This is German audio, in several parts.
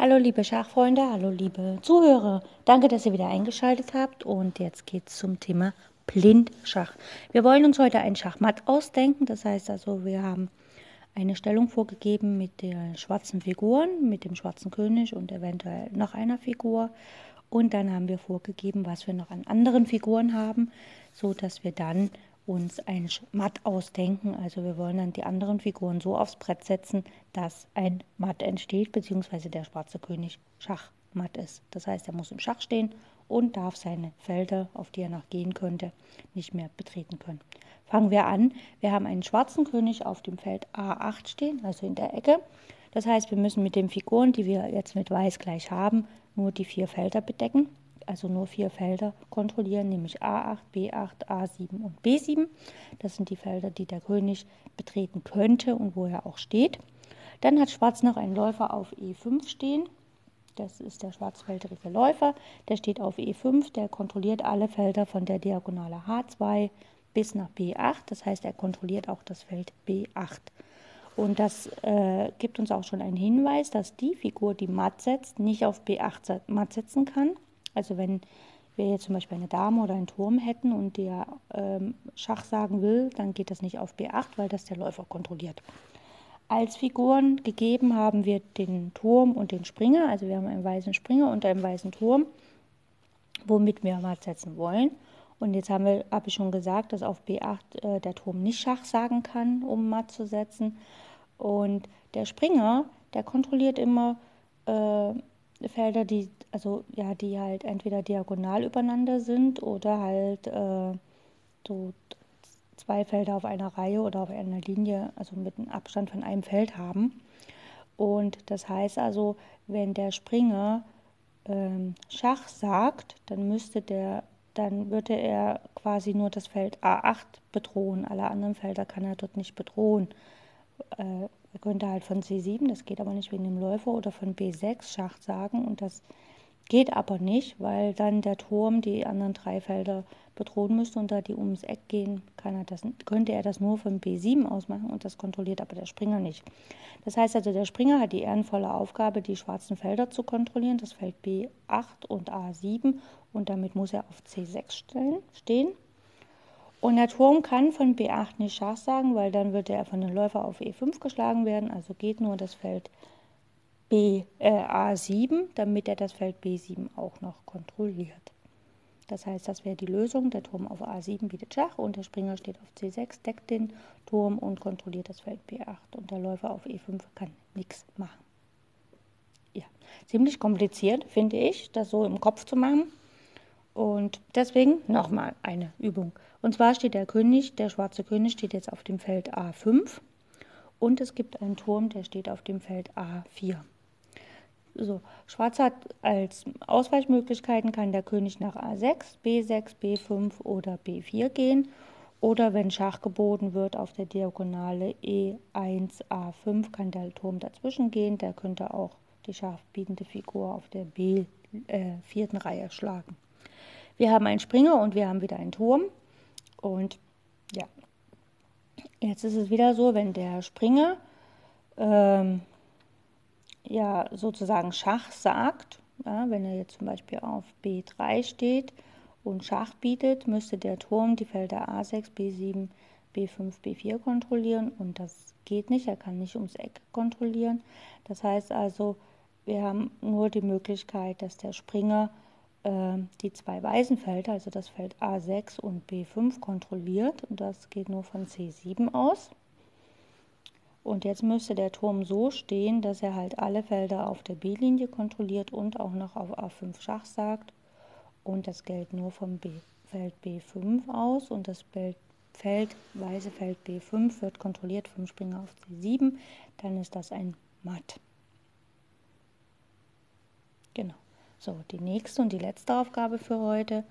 Hallo liebe Schachfreunde, hallo liebe Zuhörer. Danke, dass ihr wieder eingeschaltet habt und jetzt geht es zum Thema Blindschach. Wir wollen uns heute ein Schachmatt ausdenken, das heißt also, wir haben eine Stellung vorgegeben mit den schwarzen Figuren, mit dem schwarzen König und eventuell noch einer Figur und dann haben wir vorgegeben, was wir noch an anderen Figuren haben, so dass wir dann uns ein Matt ausdenken. Also wir wollen dann die anderen Figuren so aufs Brett setzen, dass ein Matt entsteht, beziehungsweise der schwarze König Schachmatt ist. Das heißt, er muss im Schach stehen und darf seine Felder, auf die er noch gehen könnte, nicht mehr betreten können. Fangen wir an. Wir haben einen schwarzen König auf dem Feld A8 stehen, also in der Ecke. Das heißt, wir müssen mit den Figuren, die wir jetzt mit Weiß gleich haben, nur die vier Felder bedecken also nur vier Felder kontrollieren, nämlich A8, B8, A7 und B7. Das sind die Felder, die der König betreten könnte und wo er auch steht. Dann hat Schwarz noch einen Läufer auf E5 stehen. Das ist der schwarzfeldrige Läufer. Der steht auf E5. Der kontrolliert alle Felder von der Diagonale H2 bis nach B8. Das heißt, er kontrolliert auch das Feld B8. Und das äh, gibt uns auch schon einen Hinweis, dass die Figur, die matt setzt, nicht auf B8 matt setzen kann. Also wenn wir jetzt zum Beispiel eine Dame oder einen Turm hätten und der ähm, Schach sagen will, dann geht das nicht auf B8, weil das der Läufer kontrolliert. Als Figuren gegeben haben wir den Turm und den Springer. Also wir haben einen weißen Springer und einen weißen Turm, womit wir matt setzen wollen. Und jetzt habe ich schon gesagt, dass auf B8 äh, der Turm nicht Schach sagen kann, um matt zu setzen. Und der Springer, der kontrolliert immer äh, Felder, die, also ja, die halt entweder diagonal übereinander sind oder halt äh, so zwei Felder auf einer Reihe oder auf einer Linie, also mit einem Abstand von einem Feld haben. Und das heißt also, wenn der Springer ähm, Schach sagt, dann müsste der, dann würde er quasi nur das Feld A8 bedrohen. Alle anderen Felder kann er dort nicht bedrohen. Äh, er könnte halt von C7, das geht aber nicht wegen dem Läufer, oder von B6 Schach sagen und das geht aber nicht, weil dann der Turm die anderen drei Felder bedrohen müsste und da die ums Eck gehen, kann er das, könnte er das nur von B7 aus machen und das kontrolliert aber der Springer nicht. Das heißt also, der Springer hat die ehrenvolle Aufgabe, die schwarzen Felder zu kontrollieren, das Feld B8 und A7 und damit muss er auf C6 stehen. Und der Turm kann von B8 nicht Schach sagen, weil dann würde er von dem Läufer auf E5 geschlagen werden. Also geht nur das Feld B, äh, A7, damit er das Feld B7 auch noch kontrolliert. Das heißt, das wäre die Lösung. Der Turm auf A7 bietet Schach und der Springer steht auf C6, deckt den Turm und kontrolliert das Feld B8. Und der Läufer auf E5 kann nichts machen. Ja, ziemlich kompliziert, finde ich, das so im Kopf zu machen. Und deswegen nochmal eine Übung. Und zwar steht der König, der schwarze König steht jetzt auf dem Feld A5 und es gibt einen Turm, der steht auf dem Feld A4. So, Schwarz hat als Ausweichmöglichkeiten kann der König nach A6, B6, B5 oder B4 gehen. Oder wenn Schach geboten wird auf der Diagonale E1, A5, kann der Turm dazwischen gehen. Der könnte auch die schachbietende Figur auf der B äh, vierten Reihe schlagen. Wir haben einen Springer und wir haben wieder einen Turm. Und ja, jetzt ist es wieder so, wenn der Springer ähm, ja sozusagen Schach sagt, ja, wenn er jetzt zum Beispiel auf B3 steht und Schach bietet, müsste der Turm die Felder A6, B7, B5, B4 kontrollieren und das geht nicht, er kann nicht ums Eck kontrollieren. Das heißt also, wir haben nur die Möglichkeit, dass der Springer äh, die zwei weißen Felder, also das Feld A6 und B5 kontrolliert und das geht nur von C7 aus. Und jetzt müsste der Turm so stehen, dass er halt alle Felder auf der B-Linie kontrolliert und auch noch auf A5 Schach sagt. Und das gilt nur vom B Feld B5 aus und das Feld, Feld, weiße Feld B5 wird kontrolliert vom Springer auf C7. Dann ist das ein Matt. Genau. So, die nächste und die letzte Aufgabe für heute.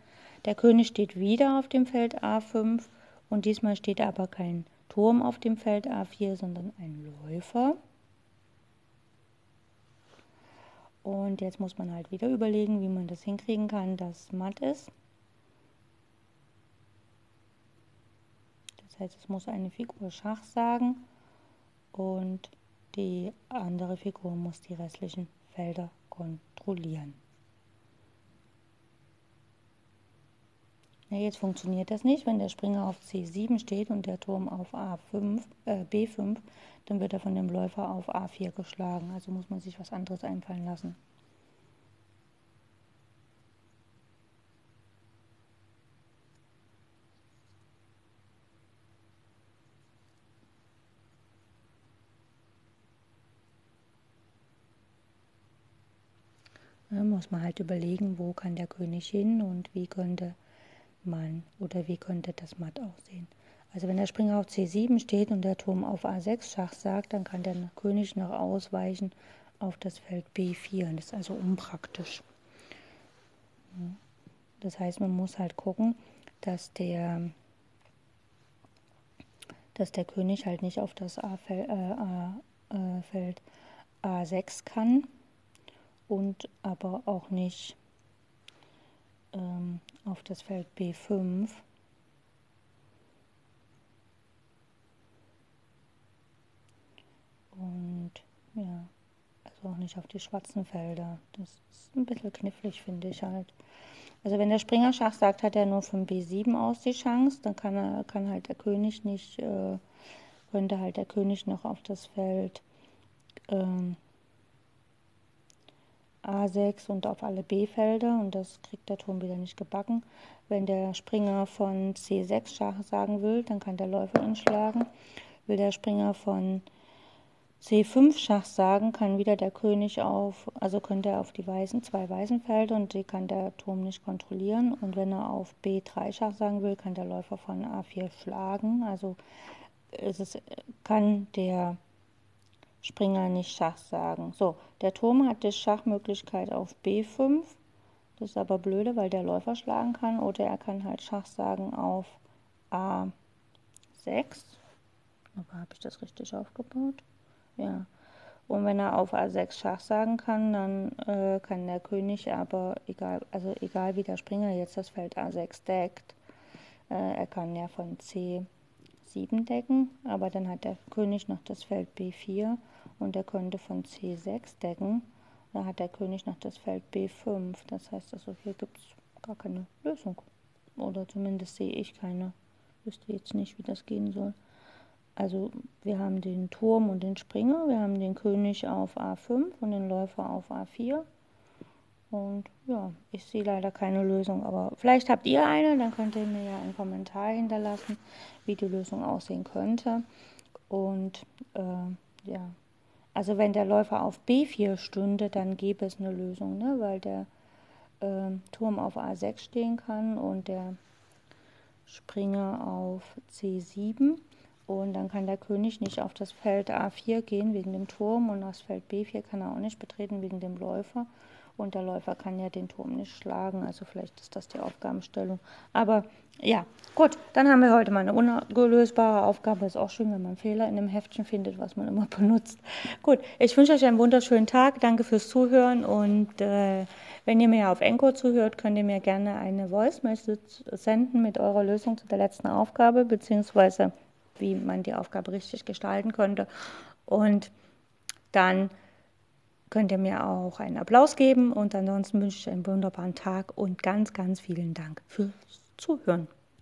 Der König steht wieder auf dem Feld A5 und diesmal steht aber kein Turm auf dem Feld A4, sondern ein Läufer. Und jetzt muss man halt wieder überlegen, wie man das hinkriegen kann, dass matt ist. Das heißt, es muss eine Figur Schach sagen und die andere Figur muss die restlichen Felder kontrollieren. Ja, jetzt funktioniert das nicht. Wenn der Springer auf C7 steht und der Turm auf A5, äh, B5, dann wird er von dem Läufer auf A4 geschlagen. Also muss man sich was anderes einfallen lassen. Muss man halt überlegen, wo kann der König hin und wie könnte man oder wie könnte das Matt aussehen. Also wenn der Springer auf C7 steht und der Turm auf A6 Schach sagt, dann kann der König noch ausweichen auf das Feld B4. Das ist also unpraktisch. Das heißt, man muss halt gucken, dass der, dass der König halt nicht auf das A-Feld äh, A6 kann und aber auch nicht ähm, auf das Feld B5. Und ja, also auch nicht auf die schwarzen Felder. Das ist ein bisschen knifflig, finde ich halt. Also wenn der Springer Schach sagt, hat er nur von B7 aus die Chance, dann kann er kann halt der König nicht, äh, könnte halt der König noch auf das Feld ähm, A6 und auf alle B-Felder und das kriegt der Turm wieder nicht gebacken. Wenn der Springer von C6 Schach sagen will, dann kann der Läufer ihn. Will der Springer von C5 Schach sagen, kann wieder der König auf, also könnte er auf die weißen, zwei weißen Felder und die kann der Turm nicht kontrollieren. Und wenn er auf B3 Schach sagen will, kann der Läufer von A4 schlagen. Also es ist, kann der Springer nicht Schach sagen. So, der Turm hat die Schachmöglichkeit auf B5. Das ist aber blöde, weil der Läufer schlagen kann. Oder er kann halt Schach sagen auf A6. Aber habe ich das richtig aufgebaut? Ja. Und wenn er auf A6 Schach sagen kann, dann äh, kann der König aber, egal, also egal wie der Springer jetzt das Feld A6 deckt, äh, er kann ja von C7 decken, aber dann hat der König noch das Feld B4 und er könnte von C6 decken. Da hat der König noch das Feld B5. Das heißt also, hier gibt es gar keine Lösung. Oder zumindest sehe ich keine. Ich wüsste jetzt nicht, wie das gehen soll. Also wir haben den Turm und den Springer, wir haben den König auf A5 und den Läufer auf A4. Und ja, ich sehe leider keine Lösung, aber vielleicht habt ihr eine, dann könnt ihr mir ja einen Kommentar hinterlassen, wie die Lösung aussehen könnte. Und äh, ja, also wenn der Läufer auf B4 stünde, dann gäbe es eine Lösung, ne? weil der äh, Turm auf A6 stehen kann und der Springer auf C7. Und dann kann der König nicht auf das Feld A4 gehen wegen dem Turm und das Feld B4 kann er auch nicht betreten wegen dem Läufer. Und der Läufer kann ja den Turm nicht schlagen, also vielleicht ist das die Aufgabenstellung. Aber ja, gut, dann haben wir heute mal eine ungelösbare Aufgabe. Ist auch schön, wenn man Fehler in einem Heftchen findet, was man immer benutzt. Gut, ich wünsche euch einen wunderschönen Tag. Danke fürs Zuhören. Und äh, wenn ihr mir auf Enko zuhört, könnt ihr mir gerne eine Voice Message senden mit eurer Lösung zu der letzten Aufgabe, beziehungsweise wie man die Aufgabe richtig gestalten könnte. Und dann könnt ihr mir auch einen Applaus geben und ansonsten wünsche ich einen wunderbaren Tag und ganz, ganz vielen Dank fürs Zuhören.